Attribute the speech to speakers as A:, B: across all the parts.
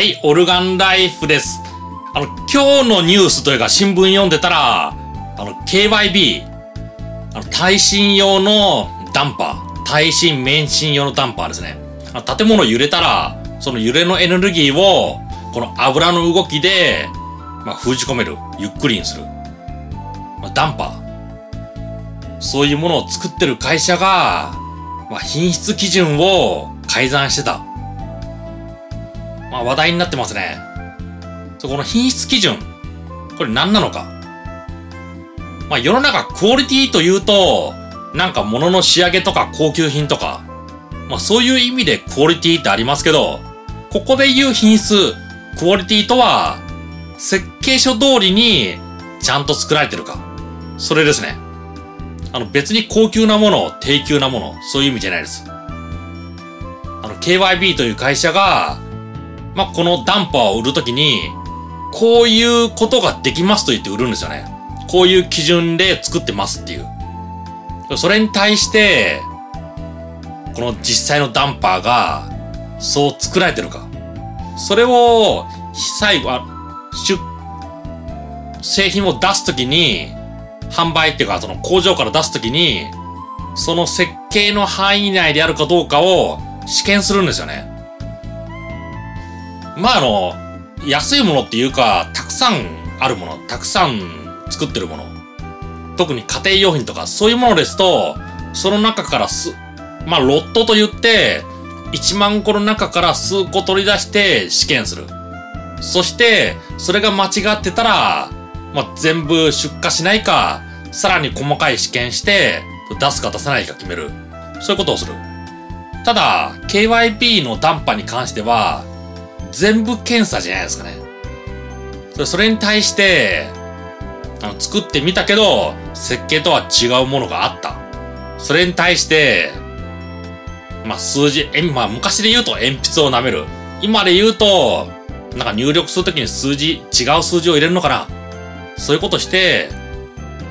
A: はい、オルガンライフです。あの、今日のニュースというか新聞読んでたら、あの、KYB、あの、耐震用のダンパー、耐震免震用のダンパーですね。あの建物揺れたら、その揺れのエネルギーを、この油の動きで、まあ、封じ込める。ゆっくりにする。まあ、ダンパー。そういうものを作ってる会社が、まあ、品質基準を改ざんしてた。まあ、話題になってますね。そこの品質基準。これ何なのか。まあ、世の中クオリティというと、なんか物の仕上げとか高級品とか、まあそういう意味でクオリティってありますけど、ここで言う品質、クオリティとは、設計書通りにちゃんと作られてるか。それですね。あの別に高級なもの、低級なもの、そういう意味じゃないです。あの KYB という会社が、まあ、このダンパーを売るときに、こういうことができますと言って売るんですよね。こういう基準で作ってますっていう。それに対して、この実際のダンパーが、そう作られてるか。それを、最後は、出製品を出すときに、販売っていうか、その工場から出すときに、その設計の範囲内であるかどうかを試験するんですよね。まあ、あの、安いものっていうか、たくさんあるもの、たくさん作ってるもの。特に家庭用品とかそういうものですと、その中からす、まあ、ロットと言って、1万個の中から数個取り出して試験する。そして、それが間違ってたら、まあ、全部出荷しないか、さらに細かい試験して、出すか出さないか決める。そういうことをする。ただ、KYP のダンパに関しては、全部検査じゃないですかね。それに対して、あの作ってみたけど、設計とは違うものがあった。それに対して、まあ、数字、え、まあ、昔で言うと鉛筆を舐める。今で言うと、なんか入力するときに数字、違う数字を入れるのかなそういうことして、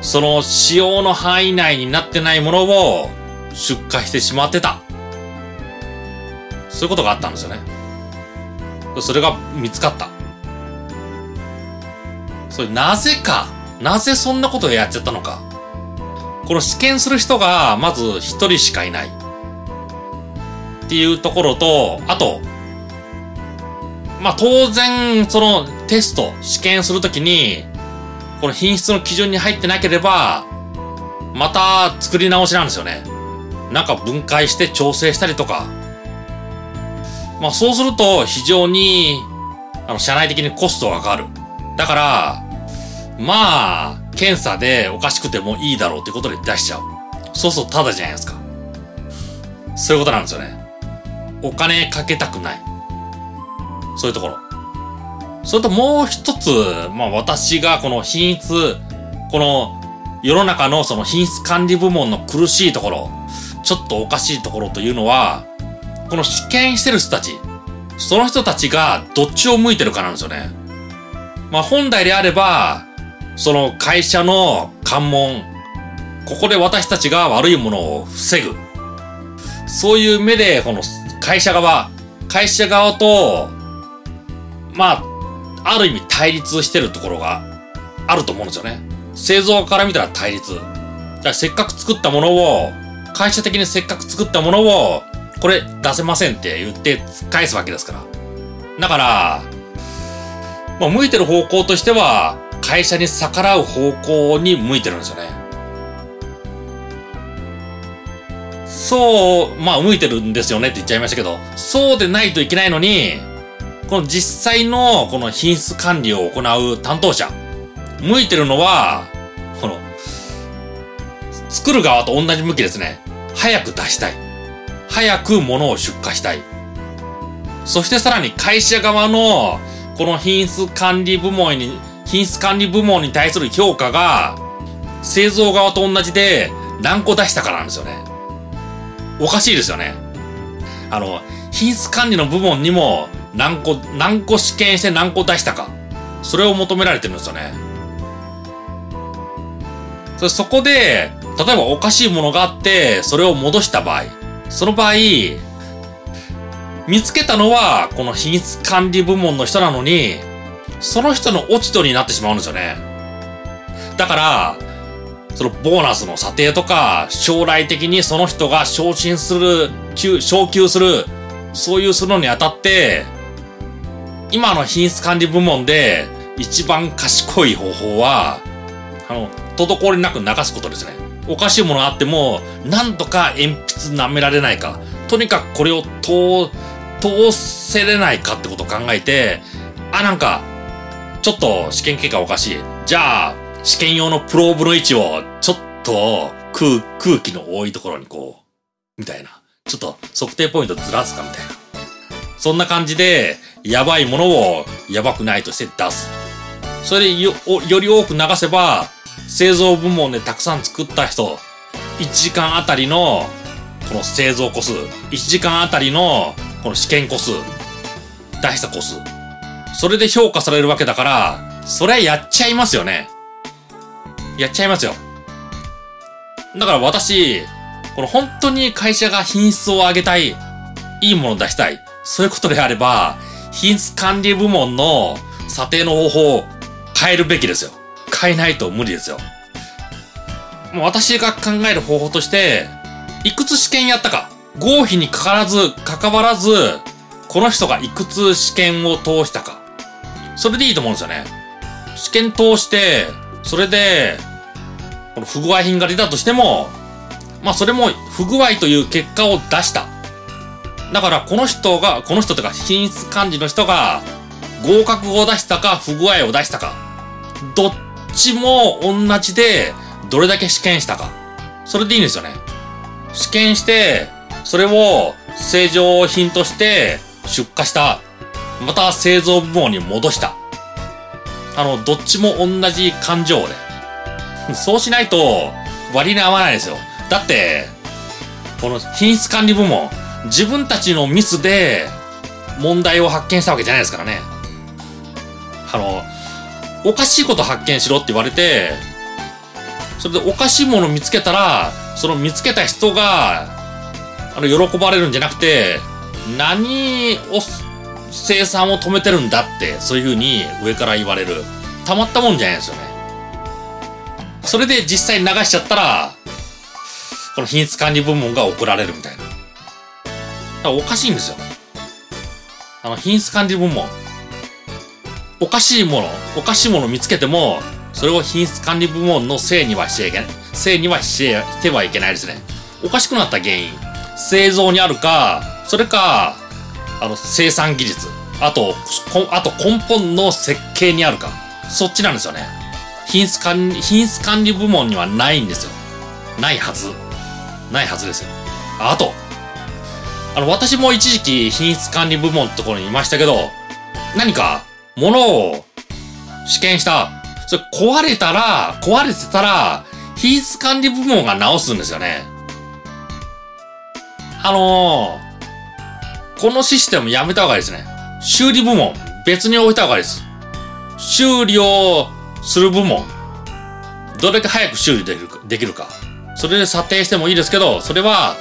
A: その使用の範囲内になってないものを出荷してしまってた。そういうことがあったんですよね。それが見つかった。それなぜか、なぜそんなことやっちゃったのか。この試験する人がまず一人しかいない。っていうところと、あと、まあ、当然、そのテスト、試験するときに、この品質の基準に入ってなければ、また作り直しなんですよね。なんか分解して調整したりとか。まあそうすると非常に、あの、社内的にコストがかかる。だから、まあ、検査でおかしくてもいいだろうってことで出しちゃう。そうそうただじゃないですか。そういうことなんですよね。お金かけたくない。そういうところ。それともう一つ、まあ私がこの品質、この世の中のその品質管理部門の苦しいところ、ちょっとおかしいところというのは、この試験してる人たち、その人たちがどっちを向いてるかなんですよね。まあ本来であれば、その会社の関門、ここで私たちが悪いものを防ぐ。そういう目で、この会社側、会社側と、まあ、ある意味対立してるところがあると思うんですよね。製造から見たら対立。だからせっかく作ったものを、会社的にせっかく作ったものを、これ出せませんって言って返すわけですから。だから、まあ、向いてる方向としては、会社に逆らう方向に向いてるんですよね。そう、まあ向いてるんですよねって言っちゃいましたけど、そうでないといけないのに、この実際のこの品質管理を行う担当者、向いてるのは、この、作る側と同じ向きですね。早く出したい。早く物を出荷したい。そしてさらに会社側の、この品質管理部門に、品質管理部門に対する評価が、製造側と同じで何個出したかなんですよね。おかしいですよね。あの、品質管理の部門にも何個、何個試験して何個出したか。それを求められてるんですよね。そそこで、例えばおかしいものがあって、それを戻した場合、その場合、見つけたのは、この品質管理部門の人なのに、その人の落ち度になってしまうんですよね。だから、そのボーナスの査定とか、将来的にその人が昇進する、昇級する、そういうするのにあたって、今の品質管理部門で一番賢い方法は、あの、滞りなく流すことですね。おかしいものあっても、なんとか鉛筆舐められないか。とにかくこれを通、通せれないかってことを考えて、あ、なんか、ちょっと試験結果おかしい。じゃあ、試験用のプローブの位置を、ちょっと空、空気の多いところにこう、みたいな。ちょっと測定ポイントずらすかみたいな。そんな感じで、やばいものをやばくないとして出す。それでよ、より多く流せば、製造部門でたくさん作った人、1時間あたりの、この製造個数、1時間あたりの、この試験個数、出した個数。それで評価されるわけだから、それはやっちゃいますよね。やっちゃいますよ。だから私、この本当に会社が品質を上げたい、いいものを出したい、そういうことであれば、品質管理部門の査定の方法を変えるべきですよ。変えないと無理ですよ。もう私が考える方法として、いくつ試験やったか、合否にかからず、関わらず、この人がいくつ試験を通したか。それでいいと思うんですよね。試験通して、それで、この不具合品が出たとしても、まあそれも不具合という結果を出した。だからこの人が、この人とか品質管理の人が合格を出したか不具合を出したか、どっちも同じでどれだけ試験したか。それでいいんですよね。試験して、それを正常品として出荷した。また製造部門に戻した。あの、どっちも同じ感情で。そうしないと割に合わないですよ。だって、この品質管理部門、自分たちのミスで問題を発見したわけじゃないですからね。あの、おかしいこと発見しろって言われて、それでおかしいもの見つけたら、その見つけた人が、あの、喜ばれるんじゃなくて、何を生産を止めてるんだって、そういうふうに上から言われる。たまったもんじゃないですよね。それで実際流しちゃったら、この品質管理部門が怒られるみたいな。だからおかしいんですよ。あの、品質管理部門。おかしいもの、おかしいものを見つけても、それを品質管理部門のせいにはしちゃいけない。せいにはしてはいけないですね。おかしくなった原因。製造にあるか、それか、あの、生産技術。あと、あと根本の設計にあるか。そっちなんですよね。品質管理、品質管理部門にはないんですよ。ないはず。ないはずですよ。あと、あの、私も一時期品質管理部門ってところにいましたけど、何か、物を試験した。それ壊れたら、壊れてたら、品質管理部門が直すんですよね。あのー、このシステムやめた方がいいですね。修理部門、別に置いた方がいいです。修理をする部門、どれだけ早く修理できるか、できるか。それで査定してもいいですけど、それは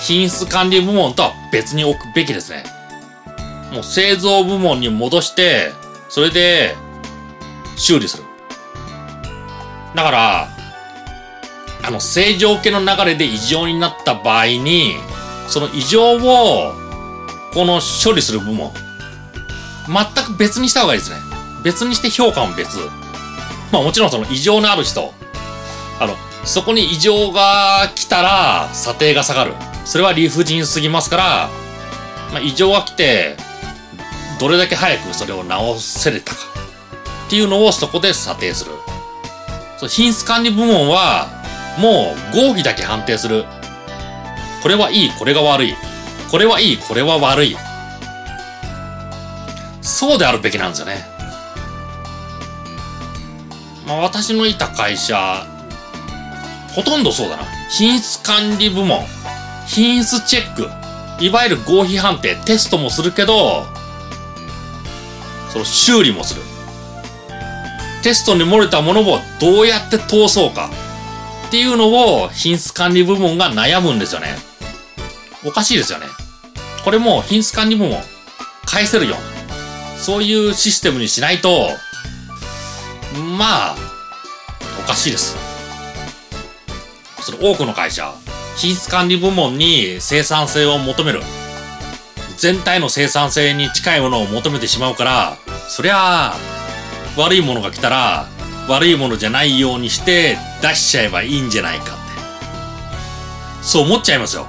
A: 品質管理部門とは別に置くべきですね。もう製造部門に戻して、それで修理する。だから、あの、正常系の流れで異常になった場合に、その異常をこの処理する部門、全く別にした方がいいですね。別にして評価も別。まあもちろんその異常のある人、あの、そこに異常が来たら査定が下がる。それは理不尽すぎますから、まあ異常が来て、どれだけ早くそれを直せれたか。っていうのをそこで査定する。そ品質管理部門は、もう合否だけ判定する。これはいい、これが悪い。これはいい、これは悪い。そうであるべきなんですよね。まあ私のいた会社、ほとんどそうだな。品質管理部門、品質チェック、いわゆる合否判定、テストもするけど、その修理もする。テストに漏れたものをどうやって通そうかっていうのを品質管理部門が悩むんですよね。おかしいですよね。これも品質管理部門返せるよ。そういうシステムにしないと、まあ、おかしいです。それ多くの会社、品質管理部門に生産性を求める。全体の生産性に近いものを求めてしまうから、そりゃあ、悪いものが来たら、悪いものじゃないようにして出しちゃえばいいんじゃないかって。そう思っちゃいますよ。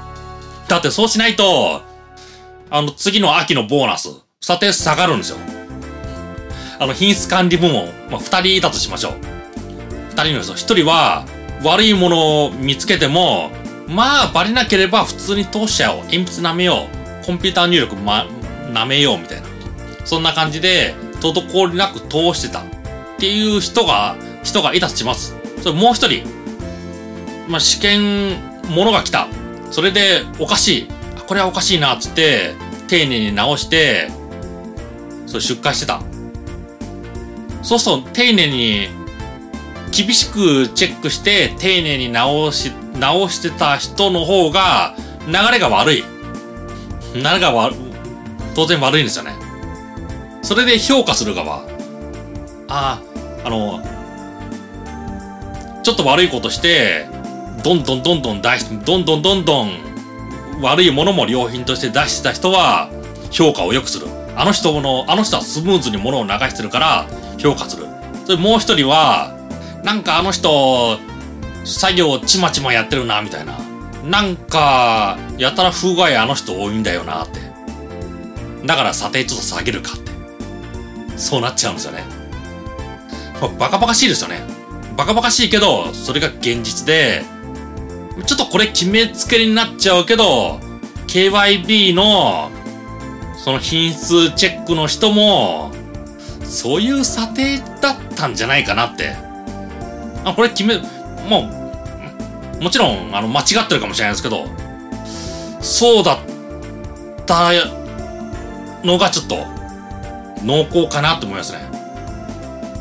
A: だってそうしないと、あの次の秋のボーナス、査定下がるんですよ。あの品質管理部門、まあ、二人いたとしましょう。二人の人、一人は悪いものを見つけても、まあバレなければ普通に通しちゃおう。鉛筆舐めよう。コンピューター入力ま、舐めようみたいな。そんな感じで、滞りなく通してた。っていう人が、人がいたとします。それもう一人、まあ、試験、ものが来た。それで、おかしい。これはおかしいな、つって、丁寧に直して、それ出荷してた。そうすると、丁寧に、厳しくチェックして、丁寧に直し、直してた人の方が、流れが悪い。流れが悪、当然悪いんですよね。それで評価する側。ああ、あの、ちょっと悪いことして、どんどんどんどん出し、どんどんどんどん悪いものも良品として出した人は評価を良くする。あの人の、あの人はスムーズに物を流してるから評価する。それもう一人は、なんかあの人、作業ちまちまやってるな、みたいな。なんか、やたら風害あの人多いんだよな、って。だから査定ちょっと下げるかって。そうなっちゃうんですよね。まバカバカしいですよね。バカバカしいけど、それが現実で、ちょっとこれ決めつけになっちゃうけど、KYB の、その品質チェックの人も、そういう査定だったんじゃないかなって。あ、これ決め、もう、もちろん、あの、間違ってるかもしれないですけど、そうだったのがちょっと、濃厚かなと思いますね。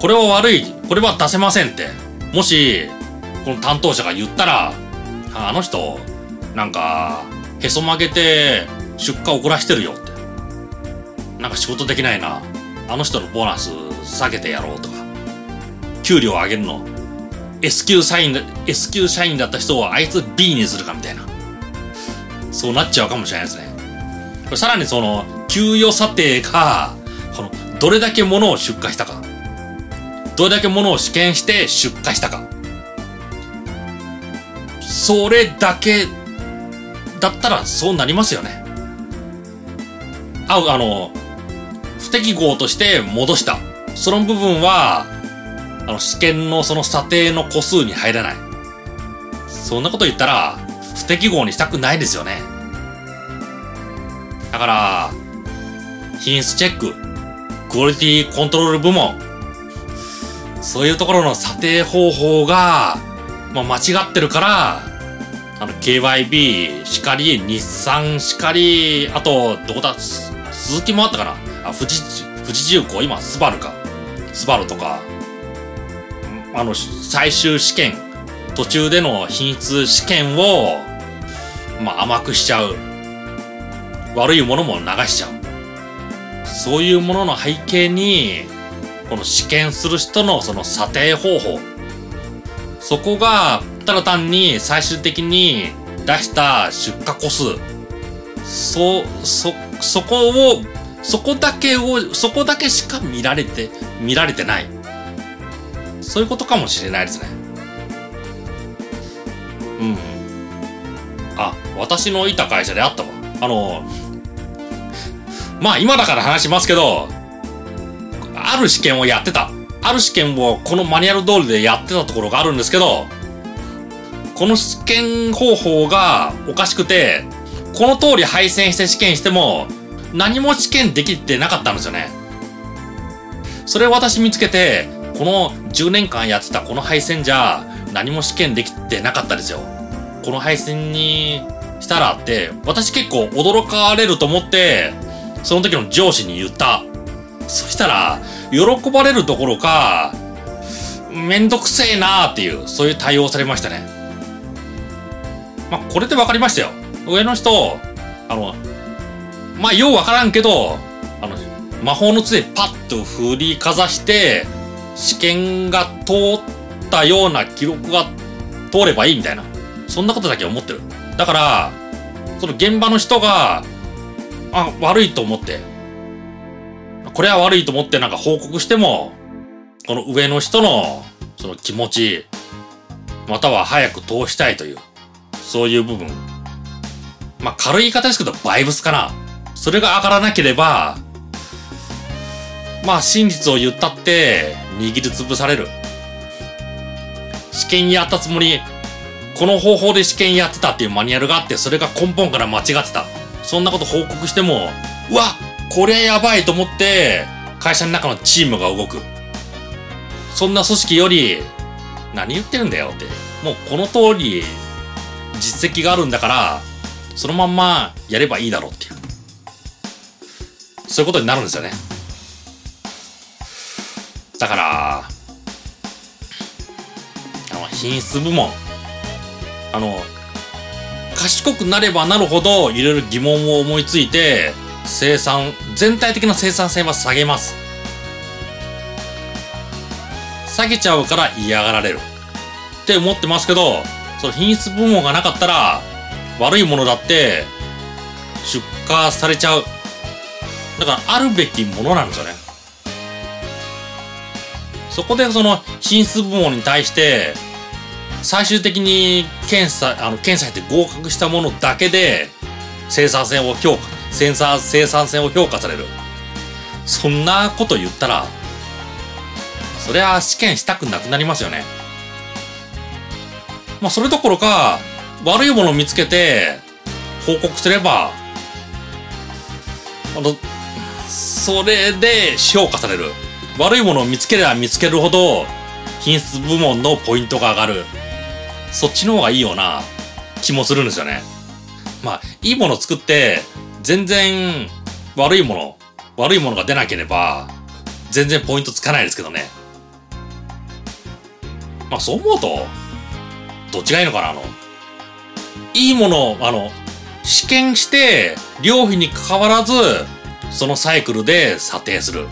A: これは悪い、これは出せませんって。もし、この担当者が言ったら、あの人、なんか、へそ曲げて出荷遅らしてるよって。なんか仕事できないな。あの人のボーナス下げてやろうとか。給料上げるの。S 級社員、S 級社員だった人をあいつ B にするかみたいな。そうなっちゃうかもしれないですね。さらにその、給与査定が、この、どれだけ物を出荷したか。どれだけ物を試験して出荷したか。それだけだったらそうなりますよね。あ、あの、不適合として戻した。その部分は、あの、試験のその査定の個数に入らない。そんなこと言ったら、不適合にしたくないですよね。だから、品質チェック、クオリティコントロール部門、そういうところの査定方法が、まあ、間違ってるから、あの、KYB しかり、日産しかり、あと、どこだ、鈴木もあったかな？あ、富士、富士重工、今、スバルか。スバルとか、あの、最終試験、途中での品質試験を、まあ、甘くしちゃう。悪いものも流しちゃう。そういうものの背景に、この試験する人のその査定方法。そこが、ただ単に最終的に出した出荷個数。そ、そ、そこを、そこだけを、そこだけしか見られて、見られてない。そういうことかもしれないですね。うん。あ、私のいた会社であったわ。あの、まあ今だから話しますけど、ある試験をやってた。ある試験をこのマニュアル通りでやってたところがあるんですけど、この試験方法がおかしくて、この通り配線して試験しても、何も試験できてなかったんですよね。それを私見つけて、この10年間やってたこの配線じゃ、何も試験できてなかったですよ。この配線にしたらって、私結構驚かれると思って、その時の上司に言った。そしたら、喜ばれるどころか、めんどくせえなーっていう、そういう対応されましたね。まあ、これで分かりましたよ。上の人、あの、まあ、ようわからんけど、あの、魔法の杖パッと振りかざして、試験が通ったような記録が通ればいいみたいな。そんなことだけ思ってる。だから、その現場の人が、あ、悪いと思って、これは悪いと思ってなんか報告しても、この上の人の、その気持ち、または早く通したいという、そういう部分。まあ、軽い言い方ですけど、バイブスかな。それが上がらなければ、まあ、真実を言ったって、握りつぶされる。試験やったつもり、この方法で試験やってたっていうマニュアルがあって、それが根本から間違ってた。そんなこと報告しても、うわこりゃやばいと思って、会社の中のチームが動く。そんな組織より、何言ってるんだよって。もうこの通り、実績があるんだから、そのまんまやればいいだろうっていう。そういうことになるんですよね。だから、あの、品質部門。あの、賢くなればなるほど、いろいろ疑問を思いついて、生産、全体的な生産性は下げます。下げちゃうから嫌がられる。って思ってますけど、その品質部門がなかったら、悪いものだって出荷されちゃう。だからあるべきものなんですよね。そこでその品質部門に対して最終的に検査、あの検査して合格したものだけで生産性を評価、生産生産性を評価される。そんなこと言ったら、そりゃ試験したくなくなりますよね。まあそれどころか、悪いものを見つけて、報告すれば、あの、それで評価される。悪いものを見つければ見つけるほど、品質部門のポイントが上がる。そっちの方がいいような気もするんですよね。まあ、いいもの作って、全然悪いもの、悪いものが出なければ、全然ポイントつかないですけどね。まあそう思うと、どっちがいいのかなあの、いいものを、あの、試験して、料費に関わらず、そのサイクルで査定する。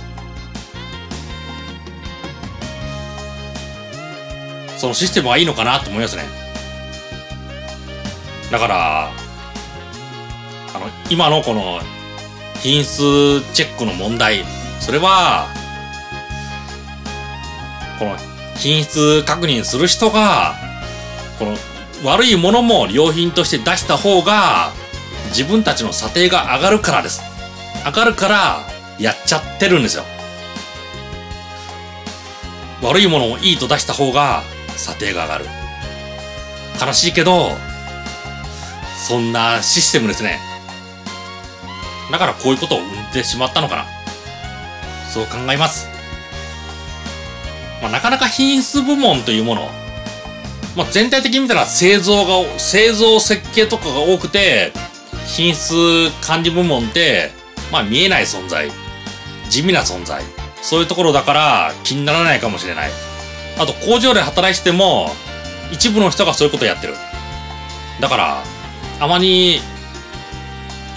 A: そのシステムはいいのかなと思いますね。だから、あの、今のこの品質チェックの問題、それは、この品質確認する人が、この悪いものも良品として出した方が、自分たちの査定が上がるからです。上がるから、やっちゃってるんですよ。悪いものをいいと出した方が、査定が上がる。悲しいけど、そんなシステムですね。だからこういうことを生んでしまったのかな。そう考えます。まあ、なかなか品質部門というもの、まあ、全体的に見たら製造が、製造設計とかが多くて、品質管理部門って、まあ見えない存在。地味な存在。そういうところだから気にならないかもしれない。あと工場で働いてても、一部の人がそういうことをやってる。だから、あまり、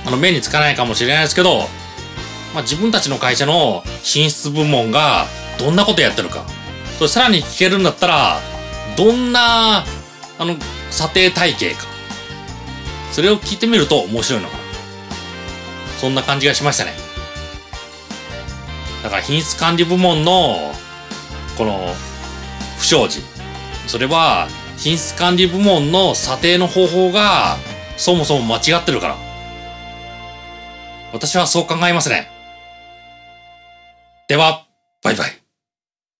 A: あの、目につかないかもしれないですけど、まあ、自分たちの会社の品質部門がどんなことやってるか。それさらに聞けるんだったら、どんな、あの、査定体系か。それを聞いてみると面白いのかな。そんな感じがしましたね。だから品質管理部門の、この、不祥事。それは、品質管理部門の査定の方法が、そもそも間違ってるから。私はそう考えますね。では、バイバイ。